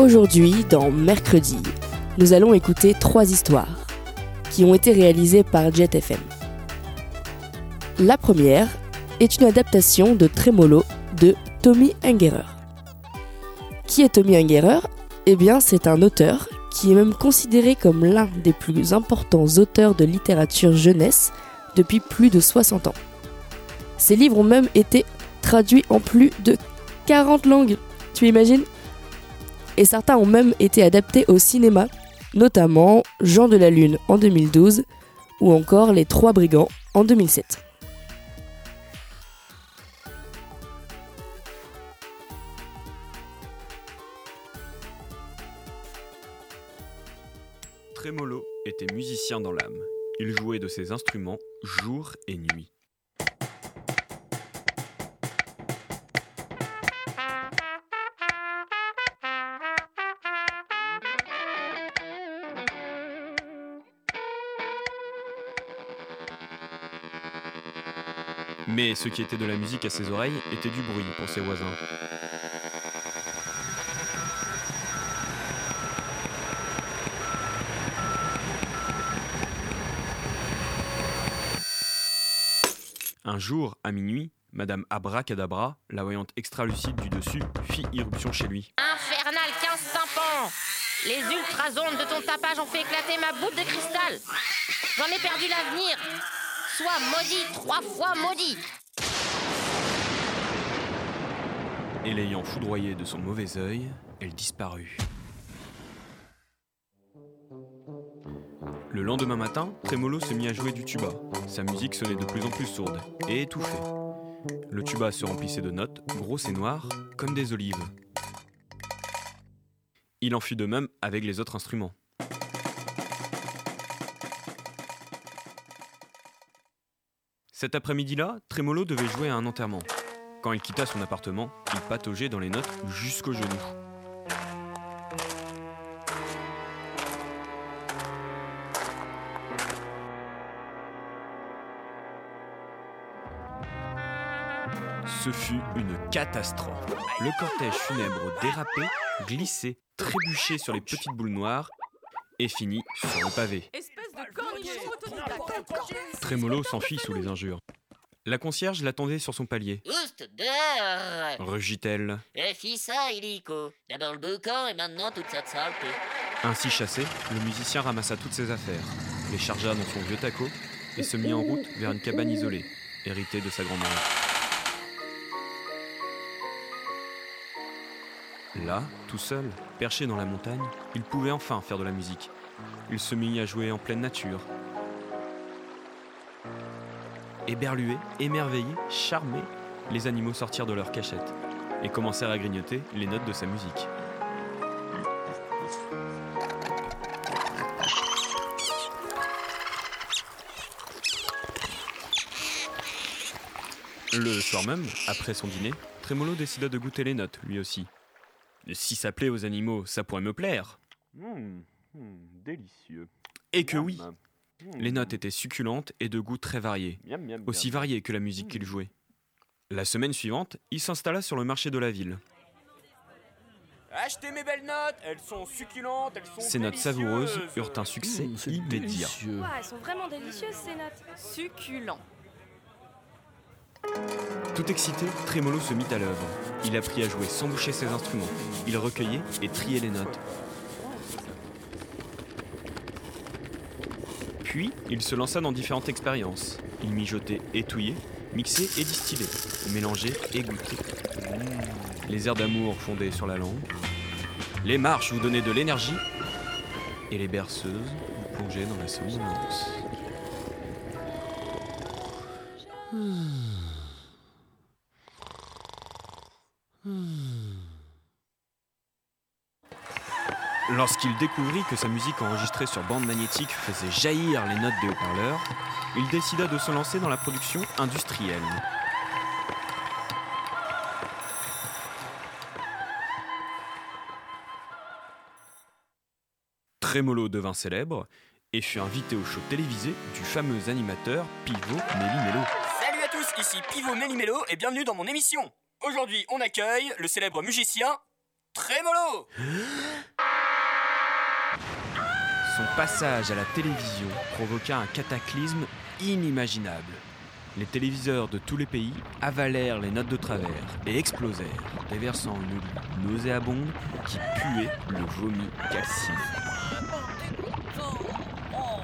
Aujourd'hui, dans Mercredi, nous allons écouter trois histoires qui ont été réalisées par Jet FM. La première est une adaptation de Tremolo de Tommy Ungerer. Qui est Tommy Ungerer? Eh bien, c'est un auteur qui est même considéré comme l'un des plus importants auteurs de littérature jeunesse depuis plus de 60 ans. Ses livres ont même été traduits en plus de 40 langues. Tu imagines? Et certains ont même été adaptés au cinéma, notamment Jean de la Lune en 2012 ou encore Les Trois Brigands en 2007. Trémolo était musicien dans l'âme. Il jouait de ses instruments jour et nuit. Mais ce qui était de la musique à ses oreilles était du bruit pour ses voisins. Un jour, à minuit, Madame Abracadabra, la voyante extra-lucide du dessus, fit irruption chez lui. Infernal 15 tympans Les ultrasones de ton tapage ont fait éclater ma boule de cristal J'en ai perdu l'avenir Sois maudit, trois fois maudit Et l'ayant foudroyé de son mauvais œil, elle disparut. Le lendemain matin, Trémolo se mit à jouer du tuba. Sa musique sonnait de plus en plus sourde et étouffée. Le tuba se remplissait de notes, grosses et noires, comme des olives. Il en fut de même avec les autres instruments. Cet après-midi-là, Trémolo devait jouer à un enterrement. Quand il quitta son appartement, il pataugeait dans les notes jusqu'aux genoux. Ce fut une catastrophe. Le cortège funèbre dérapait, glissait, trébuchait sur les petites boules noires et finit sur le pavé. Trémolo s'enfuit sous les injures. La concierge l'attendait sur son palier. Oust dehors Rugit-elle. Et fit ça, illico? D'abord le boucan et maintenant toute cette saleté. Ainsi chassé, le musicien ramassa toutes ses affaires, les chargea dans son vieux taco et se mit en route vers une cabane isolée, héritée de sa grand-mère. Là, tout seul, perché dans la montagne, il pouvait enfin faire de la musique. Il se mit à jouer en pleine nature. Éberlués, émerveillés, charmés, les animaux sortirent de leur cachette et commencèrent à grignoter les notes de sa musique. Le soir même, après son dîner, Trémolo décida de goûter les notes, lui aussi. Si ça plaît aux animaux, ça pourrait me plaire. délicieux. Et que oui, les notes étaient succulentes et de goût très varié, aussi varié que la musique qu'il jouait. La semaine suivante, il s'installa sur le marché de la ville. Achetez mes belles notes, elles sont succulentes, elles sont Ces notes savoureuses eurent un succès Mmh, immédiat. délicieux. Ouah, elles sont vraiment délicieuses ces notes. Succulent. Tout excité, Trémolo se mit à l'œuvre. Il apprit à jouer sans boucher ses instruments. Il recueillait et triait les notes. Puis, il se lança dans différentes expériences. Il mijotait et touillait, mixait et distillait, mélangeait et goûtait. Les airs d'amour fondaient sur la langue. Les marches vous donnaient de l'énergie. Et les berceuses vous plongeaient dans la somnolence. Lorsqu'il découvrit que sa musique enregistrée sur bande magnétique faisait jaillir les notes des haut-parleurs, il décida de se lancer dans la production industrielle. Trémolo devint célèbre et fut invité au show télévisé du fameux animateur Pivot Méli-Mélo. Salut à tous, ici Pivot Méli-Mélo et bienvenue dans mon émission. Aujourd'hui, on accueille le célèbre musicien Trémolo. Son passage à la télévision provoqua un cataclysme inimaginable. Les téléviseurs de tous les pays avalèrent les notes de travers et explosèrent, déversant une nauséabonde qui puait le vomi calciné.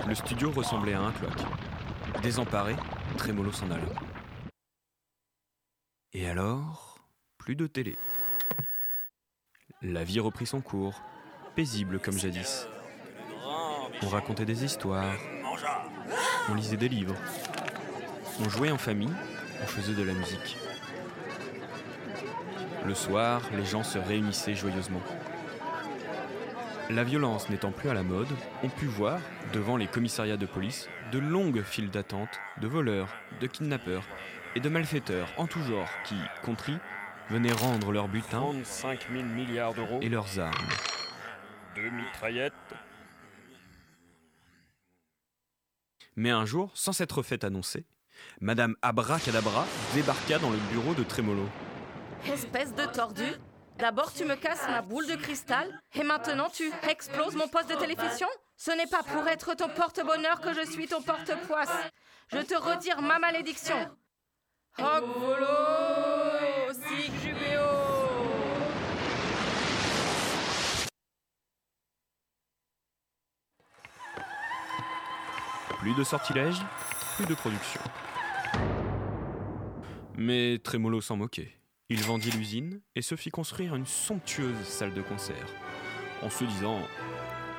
Le studio ressemblait à un cloaque. Désemparé, Trémolo s'en alla. Et alors, plus de télé. La vie reprit son cours, paisible comme jadis. On racontait des histoires, on lisait des livres, on jouait en famille, on faisait de la musique. Le soir, les gens se réunissaient joyeusement. La violence n'étant plus à la mode, on put voir, devant les commissariats de police, de longues files d'attente de voleurs, de kidnappeurs et de malfaiteurs en tout genre qui, contris, venaient rendre leur butin 35 000 milliards d'euros, et leurs armes. deux mitraillettes. Mais un jour, sans s'être fait annoncer, Madame Abracadabra débarqua dans le bureau de Trémolo. Espèce de tordu. D'abord, tu me casses ma boule de cristal, et maintenant, tu exploses mon poste de télévision Ce n'est pas pour être ton porte-bonheur que je suis ton porte-poisse. Je te retire ma malédiction. Hoc Plus de sortilèges, plus de production. Mais Trémolo s'en moquait. Il vendit l'usine et se fit construire une somptueuse salle de concert, en se disant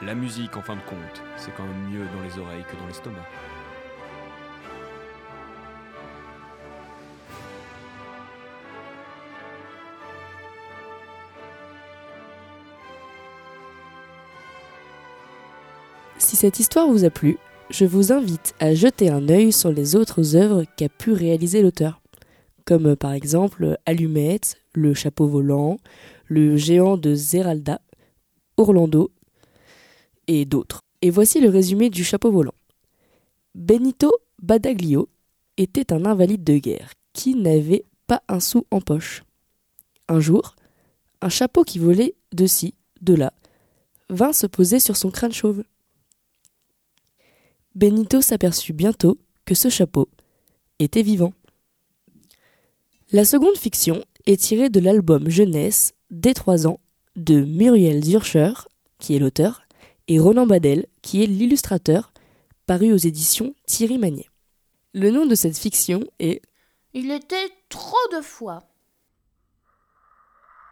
La musique, en fin de compte, c'est quand même mieux dans les oreilles que dans l'estomac. Si cette histoire vous a plu, je vous invite à jeter un œil sur les autres œuvres qu'a pu réaliser l'auteur, comme par exemple Allumette, Le chapeau volant, Le géant de Zeralda, Orlando et d'autres. Et voici le résumé du chapeau volant. Benito Badaglio était un invalide de guerre qui n'avait pas un sou en poche. Un jour, un chapeau qui volait de ci, de là, vint se poser sur son crâne chauve. Benito s'aperçut bientôt que ce chapeau était vivant. La seconde fiction est tirée de l'album jeunesse des 3 ans de Muriel Zurcher, qui est l'auteur, et Ronan Badel, qui est l'illustrateur, paru aux éditions Thierry Magnier. Le nom de cette fiction est Il était trop de fois.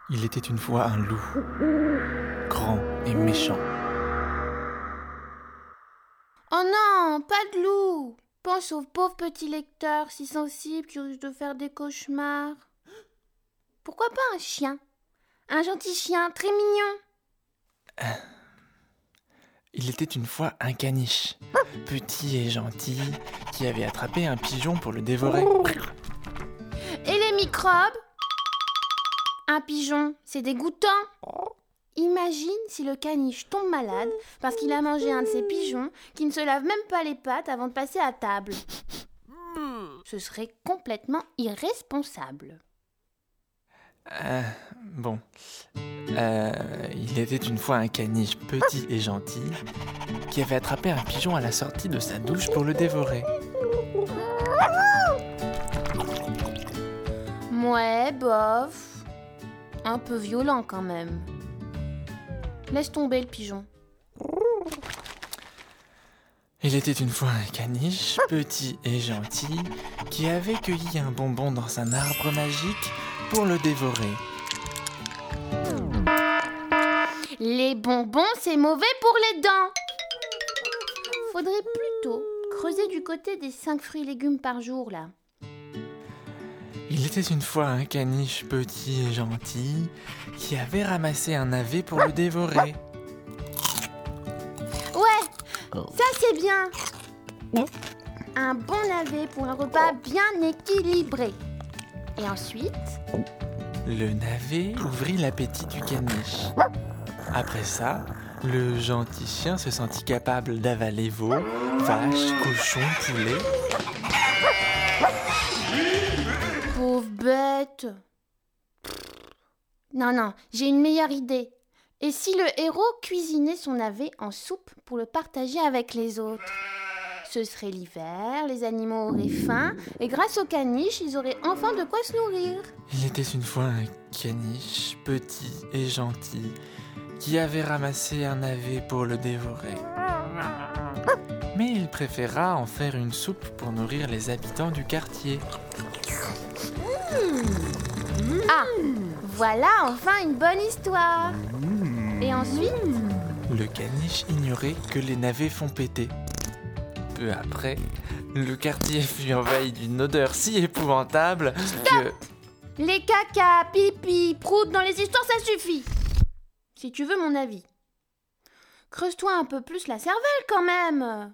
Il était une fois un loup, grand et méchant. Oh non, pas de loup Pense au pauvre petit lecteur si sensible qui risque de faire des cauchemars. Pourquoi pas un chien? Un gentil chien très mignon. Il était une fois un caniche, petit et gentil, qui avait attrapé un pigeon pour le dévorer. Et les microbes? Un pigeon, c'est dégoûtant. Imagine si le caniche tombe malade parce qu'il a mangé un de ces pigeons qui ne se lave même pas les pattes avant de passer à table. Ce serait complètement irresponsable. Euh, bon. Euh, il était une fois un caniche petit et gentil qui avait attrapé un pigeon à la sortie de sa douche pour le dévorer. Ouais, bof. Un peu violent quand même. Laisse tomber le pigeon. Il était une fois un caniche petit et gentil qui avait cueilli un bonbon dans un arbre magique pour le dévorer. Les bonbons, c'est mauvais pour les dents. Faudrait plutôt creuser du côté des 5 fruits et légumes par jour, là. Il était une fois un caniche petit et gentil qui avait ramassé un navet pour le dévorer. Ouais, ça c'est bien. Un bon navet pour un repas bien équilibré. Et ensuite, Le navet ouvrit l'appétit du caniche. Après ça, le gentil chien se sentit capable d'avaler veaux, vaches, cochons, poulets. Non, non, j'ai une meilleure idée. Et si le héros cuisinait son navet en soupe pour le partager avec les autres? Ce serait l'hiver, les animaux auraient faim, et grâce au caniche, ils auraient enfin de quoi se nourrir. Il était une fois un caniche petit et gentil qui avait ramassé un navet pour le dévorer. Mais il préféra en faire une soupe pour nourrir les habitants du quartier. Ah, voilà enfin une bonne histoire. Et ensuite, Le caniche ignorait que les navets font péter. Peu après, le quartier fut envahi d'une odeur si épouvantable que... les caca, pipi, prout dans les histoires, ça suffit. Si tu veux mon avis. Creuse-toi un peu plus la cervelle quand même.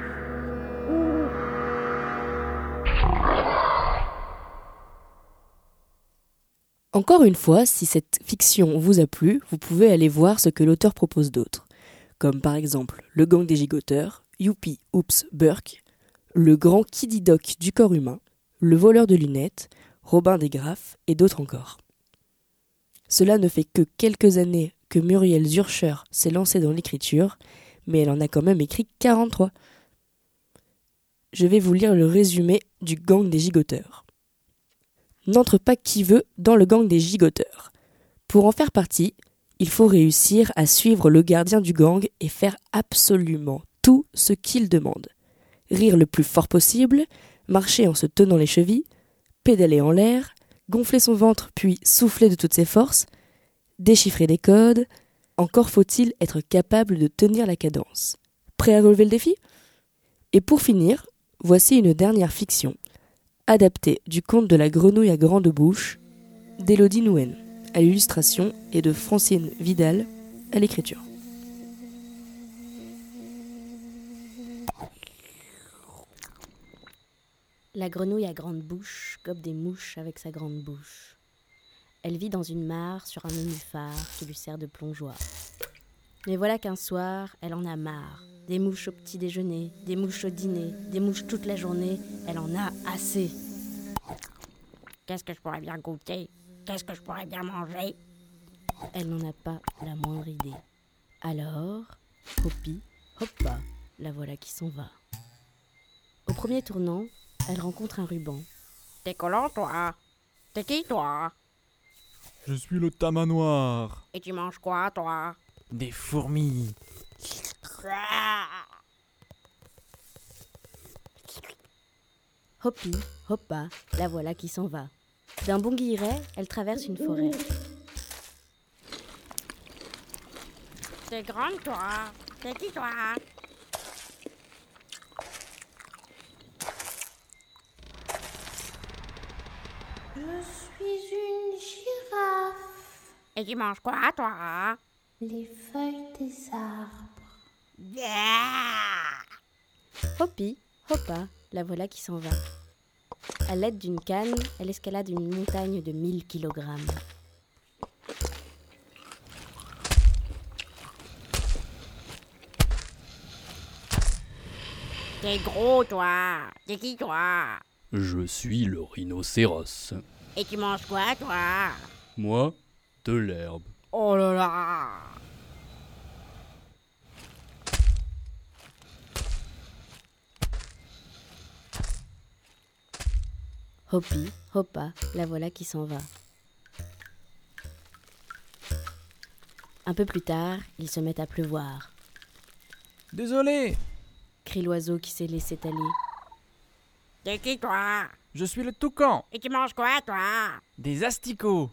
Encore une fois, si cette fiction vous a plu, vous pouvez aller voir ce que l'auteur propose d'autre, comme par exemple Le gang des gigoteurs, Youpi Oops Burke, Le grand Kiddy Doc du corps humain, Le voleur de lunettes, Robin des Graffes et d'autres encore. Cela ne fait que quelques années que Muriel Zurcher s'est lancée dans l'écriture, mais elle en a quand même écrit 43. Je vais vous lire le résumé du gang des gigoteurs n'entre pas qui veut dans le gang des gigoteurs. Pour en faire partie, il faut réussir à suivre le gardien du gang et faire absolument tout ce qu'il demande. Rire le plus fort possible, marcher en se tenant les chevilles, pédaler en l'air, gonfler son ventre puis souffler de toutes ses forces, déchiffrer des codes, encore faut-il être capable de tenir la cadence. Prêt à relever le défi? Et pour finir, voici une dernière fiction adapté du conte de la grenouille à grande bouche d'Élodie Nouen à l'illustration et de Francine Vidal à l'écriture. La grenouille à grande bouche gobe des mouches avec sa grande bouche. Elle vit dans une mare sur un nénuphar qui lui sert de plongeoir. Mais voilà qu'un soir, elle en a marre. Des mouches au petit déjeuner, des mouches au dîner, des mouches toute la journée, elle en a assez. Qu'est-ce que je pourrais bien goûter? Qu'est-ce que je pourrais bien manger? Elle n'en a pas la moindre idée. Alors, Hopi, hoppa, la voilà qui s'en va. Au premier tournant, elle rencontre un ruban. T'es collant, toi? T'es qui, toi? Je suis le tamanoir. Et tu manges quoi, toi? Des fourmis. Hopi, hoppa, la voilà qui s'en va. D'un bon guilleret, elle traverse une forêt. T'es grande, toi T'es qui, toi? Je suis une girafe. Et tu manges quoi, toi? Les feuilles des arbres. Hopi, hoppa, la voilà qui s'en va. À l'aide d'une canne, elle escalade une montagne de 1000 kilogrammes. T'es gros, toi T'es qui, toi? Je suis le rhinocéros. Et tu manges quoi, toi? Moi, de l'herbe. Oh là là Hopi, hoppa, la voilà qui s'en va. Un peu plus tard, il se met à pleuvoir. Désolé, crie l'oiseau qui s'est laissé aller. T'es qui, toi? Je suis le toucan. Et tu manges quoi, toi? Des asticots.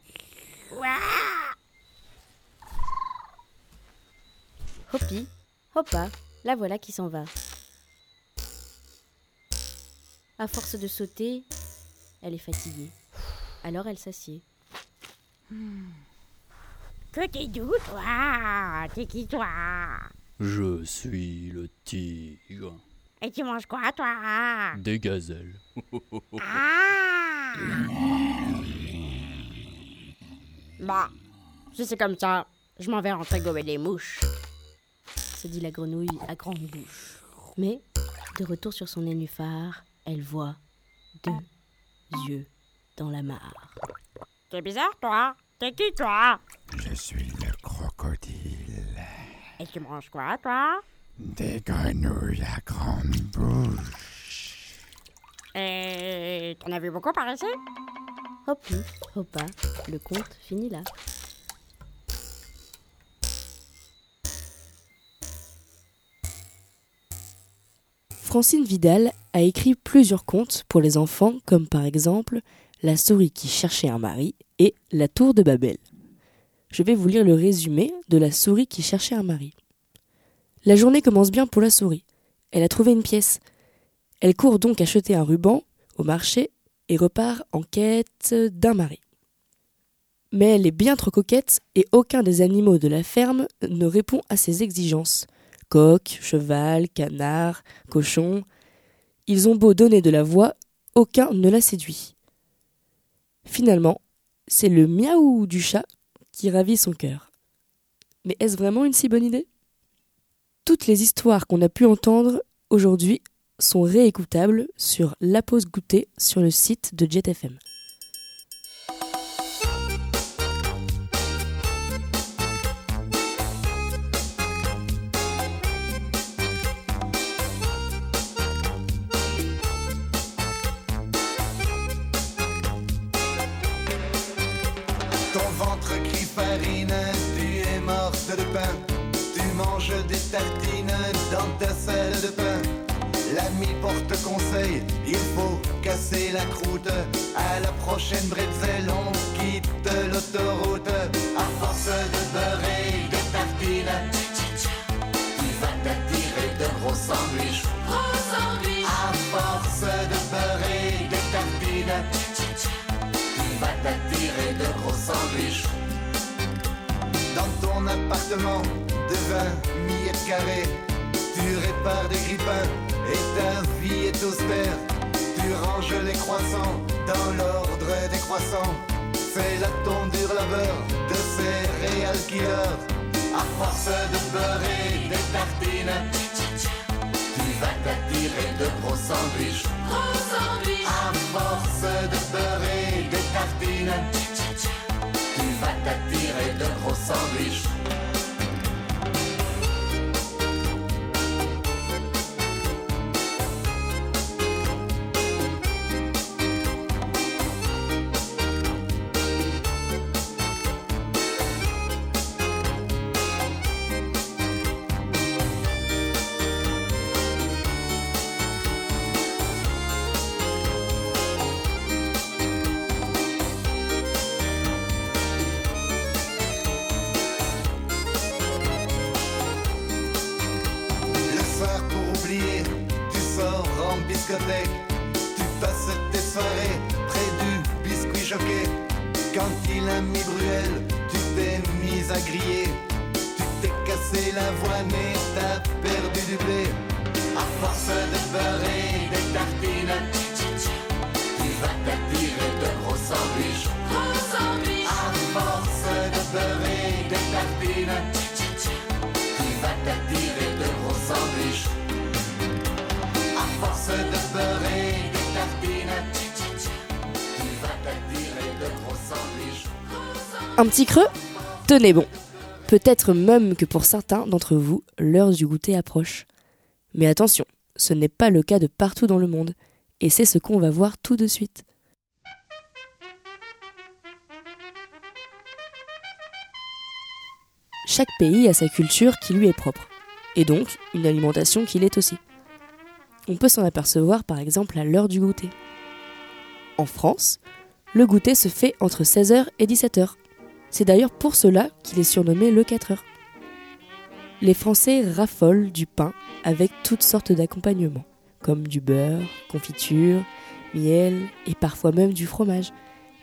Hopi, hoppa, la voilà qui s'en va. À force de sauter, elle est fatiguée. Alors elle s'assied. Que t'es doux, toi? T'es qui, toi? Je suis le tigre. Et tu manges quoi, toi? Des gazelles. Ah Bah, si c'est comme ça, je m'en vais rentrer gober des mouches. Se dit la grenouille à grande bouche. Mais, de retour sur son nénuphar, elle voit deux yeux dans la mare. T'es bizarre, toi? T'es qui, toi? Je suis le crocodile. Et tu manges quoi, toi? Des grenouilles à grande bouche. Et t'en as vu beaucoup par ici? Hop, hoppa, le conte finit là. Francine Vidal écrit plusieurs contes pour les enfants, comme par exemple La souris qui cherchait un mari et La tour de Babel. Je vais vous lire le résumé de La souris qui cherchait un mari. La journée commence bien pour la souris. Elle a trouvé une pièce. Elle court donc acheter un ruban au marché et repart en quête d'un mari. Mais elle est bien trop coquette et aucun des animaux de la ferme ne répond à ses exigences. Coq, cheval, canard, cochon. Ils ont beau donner de la voix, aucun ne la séduit. Finalement, c'est le miaou du chat qui ravit son cœur. Mais est-ce vraiment une si bonne idée? Toutes les histoires qu'on a pu entendre aujourd'hui sont réécoutables sur La Pause Goûter sur le site de JetFM. Conseil, il faut casser la croûte. À la prochaine bretzel, on quitte l'autoroute. À force de beurrer des tartines, tu vas t'attirer de gros sandwichs. À force de beurrer des tartines, tu vas t'attirer de gros sandwichs. Dans ton appartement de 20 mètres carrés, tu répares des grippins et ta vie est austère. Tu ranges les croissants dans l'ordre des croissants. C'est la tondure labeur de ces réal killers. À force de beurrer des tartines, tu vas t'attirer de gros sandwichs. À force de beurrer des tartines, tu vas t'attirer de gros sandwichs. Un petit creux Tenez bon. Peut-être même que pour certains d'entre vous, l'heure du goûter approche. Mais attention, ce n'est pas le cas de partout dans le monde, et c'est ce qu'on va voir tout de suite. chaque pays a sa culture qui lui est propre, et donc une alimentation qui l'est aussi. On peut s'en apercevoir par exemple à l'heure du goûter. En France, le goûter se fait entre 16h et 17h. C'est d'ailleurs pour cela qu'il est surnommé le 4 heures. Les Français raffolent du pain avec toutes sortes d'accompagnements, comme du beurre, confiture, miel et parfois même du fromage.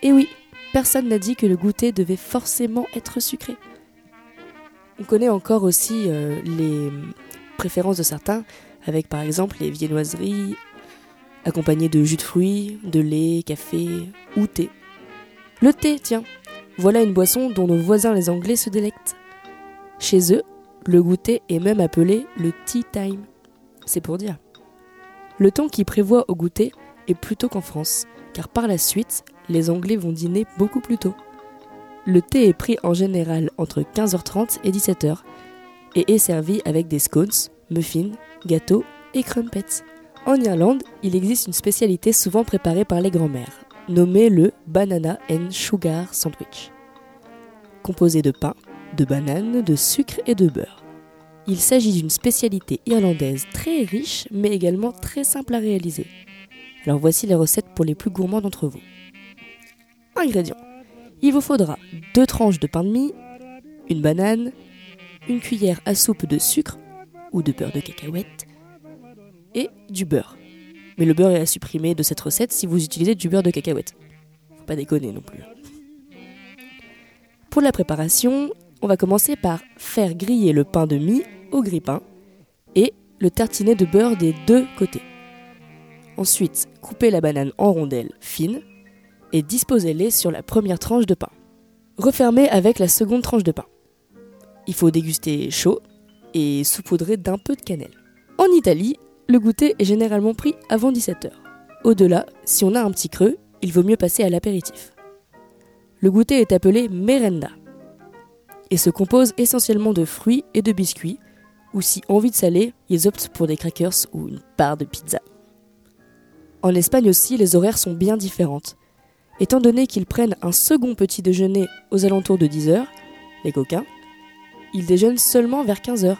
Et oui, personne n'a dit que le goûter devait forcément être sucré. On connaît encore aussi euh, les préférences de certains, avec par exemple les viennoiseries accompagnées de jus de fruits, de lait, café ou thé. Le thé, tiens, voilà une boisson dont nos voisins les Anglais se délectent. Chez eux, le goûter est même appelé le tea time. C'est pour dire. Le temps qui prévoit au goûter est plus tôt qu'en France, car par la suite, les Anglais vont dîner beaucoup plus tôt. Le thé est pris en général entre 15h30 et 17h et est servi avec des scones, muffins, gâteaux et crumpets. En Irlande, il existe une spécialité souvent préparée par les grands-mères, nommée le Banana and Sugar Sandwich. Composé de pain, de bananes, de sucre et de beurre. Il s'agit d'une spécialité irlandaise très riche mais également très simple à réaliser. Alors voici les recettes pour les plus gourmands d'entre vous. Ingrédients. Il vous faudra deux tranches de pain de mie, une banane, une cuillère à soupe de sucre ou de beurre de cacahuète et du beurre. Mais le beurre est à supprimer de cette recette si vous utilisez du beurre de cacahuète. Faut pas déconner non plus. Pour la préparation, on va commencer par faire griller le pain de mie au grille-pain et le tartiner de beurre des deux côtés. Ensuite, couper la banane en rondelles fines et disposez-les sur la première tranche de pain. Refermez avec la seconde tranche de pain. Il faut déguster chaud et saupoudrer d'un peu de cannelle. En Italie, le goûter est généralement pris avant 17h. Au-delà, si on a un petit creux, il vaut mieux passer à l'apéritif. Le goûter est appelé merenda et se compose essentiellement de fruits et de biscuits, ou si envie de saler, ils optent pour des crackers ou une part de pizza. En Espagne aussi, les horaires sont bien différentes. Étant donné qu'ils prennent un second petit déjeuner aux alentours de 10h, les coquins, ils déjeunent seulement vers 15h,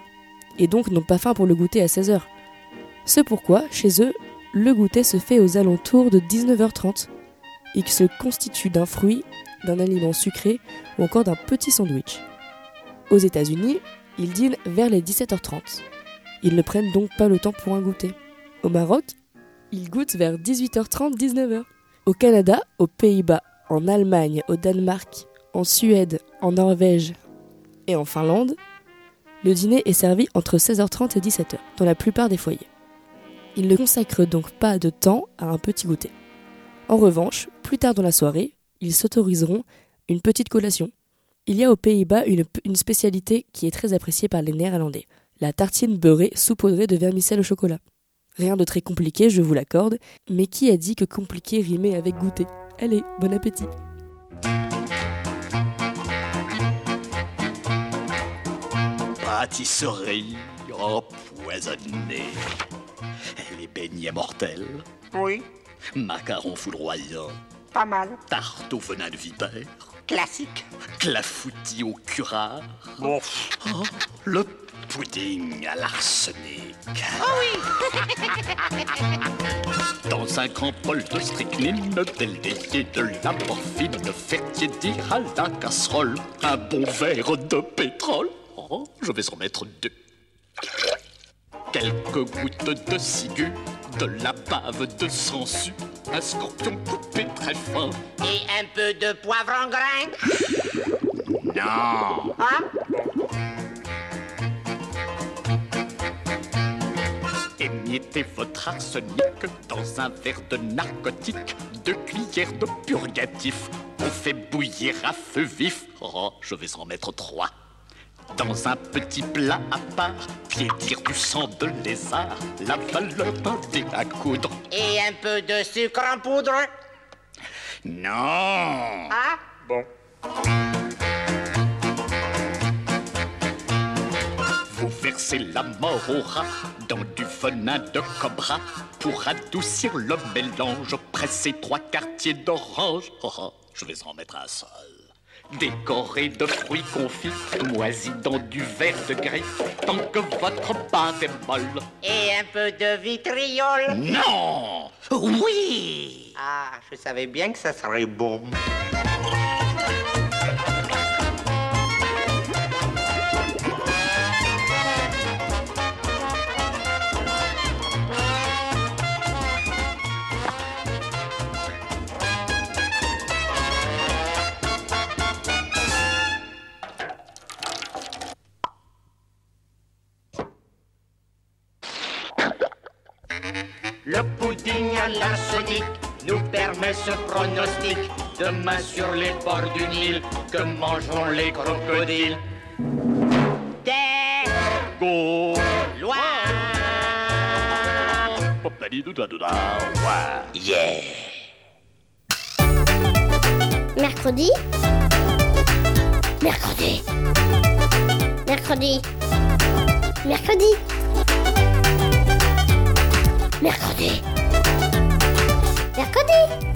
et donc n'ont pas faim pour le goûter à 16h. C'est pourquoi, chez eux, le goûter se fait aux alentours de 19h30, et se constitue d'un fruit, d'un aliment sucré ou encore d'un petit sandwich. Aux États-Unis, ils dînent vers les 17h30. Ils ne prennent donc pas le temps pour un goûter. Au Maroc, ils goûtent vers 18h30-19h. Au Canada, aux Pays-Bas, en Allemagne, au Danemark, en Suède, en Norvège et en Finlande, le dîner est servi entre 16h30 et 17h dans la plupart des foyers. Ils ne consacrent donc pas de temps à un petit goûter. En revanche, plus tard dans la soirée, ils s'autoriseront une petite collation. Il y a aux Pays-Bas une, spécialité qui est très appréciée par les Néerlandais, la tartine beurrée saupoudrée de vermicelle au chocolat. Rien de très compliqué, je vous l'accorde, mais qui a dit que compliqué rimait avec goûter? Allez, bon appétit Pâtisserie empoisonnée. Les beignets mortels. Oui. Macarons foudroyants. Pas mal. Tarte au venin de vipère. Classique. Clafoutis au curare. Bon. Oh, le pudding à l'arsenic. Oh oui Dans un grand bol de strychnine, délié de la morphine, faire tiédir à la casserole un bon verre de pétrole. Oh, je vais en mettre deux. Quelques gouttes de ciguë, de la bave de sangsue, un scorpion coupé très fin. Et un peu de poivre en grain Non. Hein? Émiettez votre arsenic dans un verre de narcotique, deux cuillères de purgatif. On fait bouillir à feu vif. Oh, je vais en mettre trois. Dans un petit plat à part, piétir du sang de lézard, la valeur dé à coudre. Et un peu de sucre en poudre Non. Ah Bon. Vous versez la mort au rat dans du venin de cobra pour adoucir le mélange. Pressez trois quartiers d'orange. Oh, oh, je vais en mettre un seul. Décoré de fruits confits, moisis dans du verre de gris, tant que votre pâte est molle. Et un peu de vitriol Non Oui Ah, je savais bien que ça serait bon. Pudding à l'arsenic nous permet ce pronostic. Demain sur les bords du Nil, que mangeront les crocodiles? Des Go loin Yeah. Mercredi. Mercredi. Mercredi. Mercredi. Mercredi Mercredi